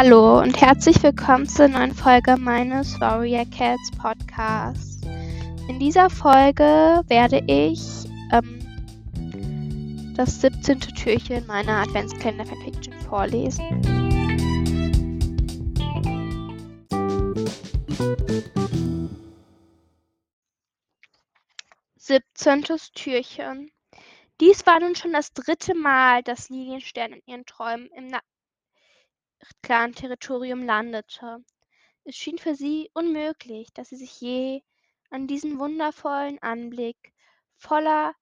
Hallo und herzlich willkommen zur neuen Folge meines Warrior Cats Podcasts. In dieser Folge werde ich ähm, das 17. Türchen meiner Adventskalender Fanfiction vorlesen. Siebzehntes Türchen. Dies war nun schon das dritte Mal, dass Lilienstern in ihren Träumen im klaren Territorium landete. Es schien für sie unmöglich, dass sie sich je an diesen wundervollen Anblick voller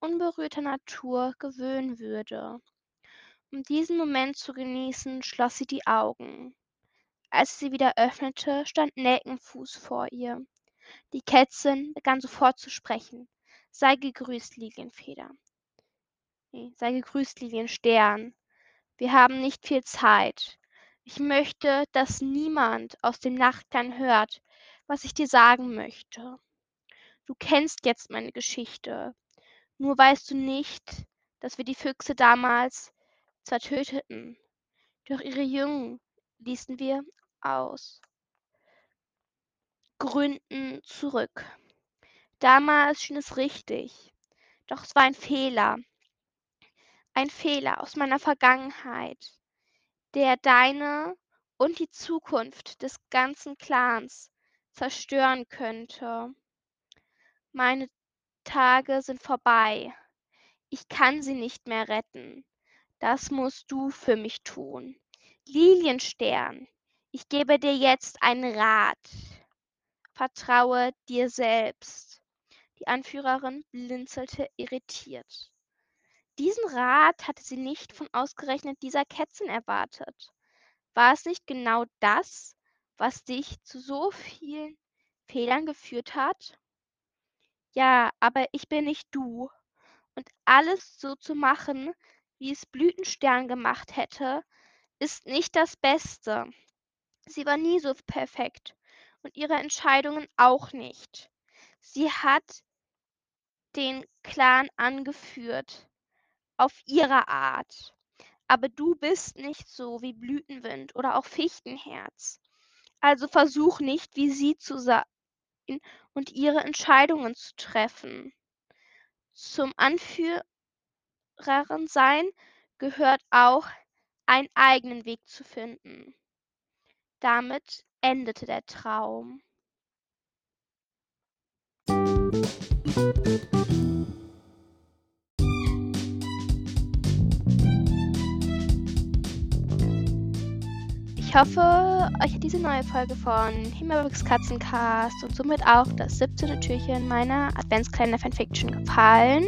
unberührter Natur gewöhnen würde. Um diesen Moment zu genießen, schloss sie die Augen. Als sie sie wieder öffnete, stand Nelkenfuß vor ihr. Die Kätzin begann sofort zu sprechen. Sei gegrüßt, Lilienfeder. Sei gegrüßt, Lilienstern. Wir haben nicht viel Zeit. Ich möchte, dass niemand aus dem Nachtklang hört, was ich dir sagen möchte. Du kennst jetzt meine Geschichte. Nur weißt du nicht, dass wir die Füchse damals zwar töteten, doch ihre Jungen ließen wir aus Gründen zurück. Damals schien es richtig, doch es war ein Fehler. Ein Fehler aus meiner Vergangenheit der deine und die Zukunft des ganzen Clans zerstören könnte. Meine Tage sind vorbei. Ich kann sie nicht mehr retten. Das musst du für mich tun. Lilienstern, ich gebe dir jetzt einen Rat. Vertraue dir selbst. Die Anführerin blinzelte irritiert. Diesen Rat hatte sie nicht von ausgerechnet dieser Kätzin erwartet. War es nicht genau das, was dich zu so vielen Fehlern geführt hat? Ja, aber ich bin nicht du. Und alles so zu machen, wie es Blütenstern gemacht hätte, ist nicht das Beste. Sie war nie so perfekt und ihre Entscheidungen auch nicht. Sie hat den Clan angeführt auf ihre Art. Aber du bist nicht so wie Blütenwind oder auch Fichtenherz. Also versuch nicht, wie sie zu sein und ihre Entscheidungen zu treffen. Zum Anführerin sein gehört auch, einen eigenen Weg zu finden. Damit endete der Traum. Ich hoffe, euch hat diese neue Folge von Himmelwachs Katzencast und somit auch das 17. Türchen meiner Adventskalender Fanfiction gefallen.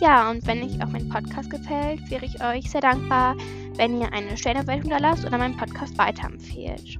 Ja, und wenn euch auch mein Podcast gefällt, wäre ich euch sehr dankbar, wenn ihr eine Stellenbewertung da lasst oder meinen Podcast weiterempfehlt.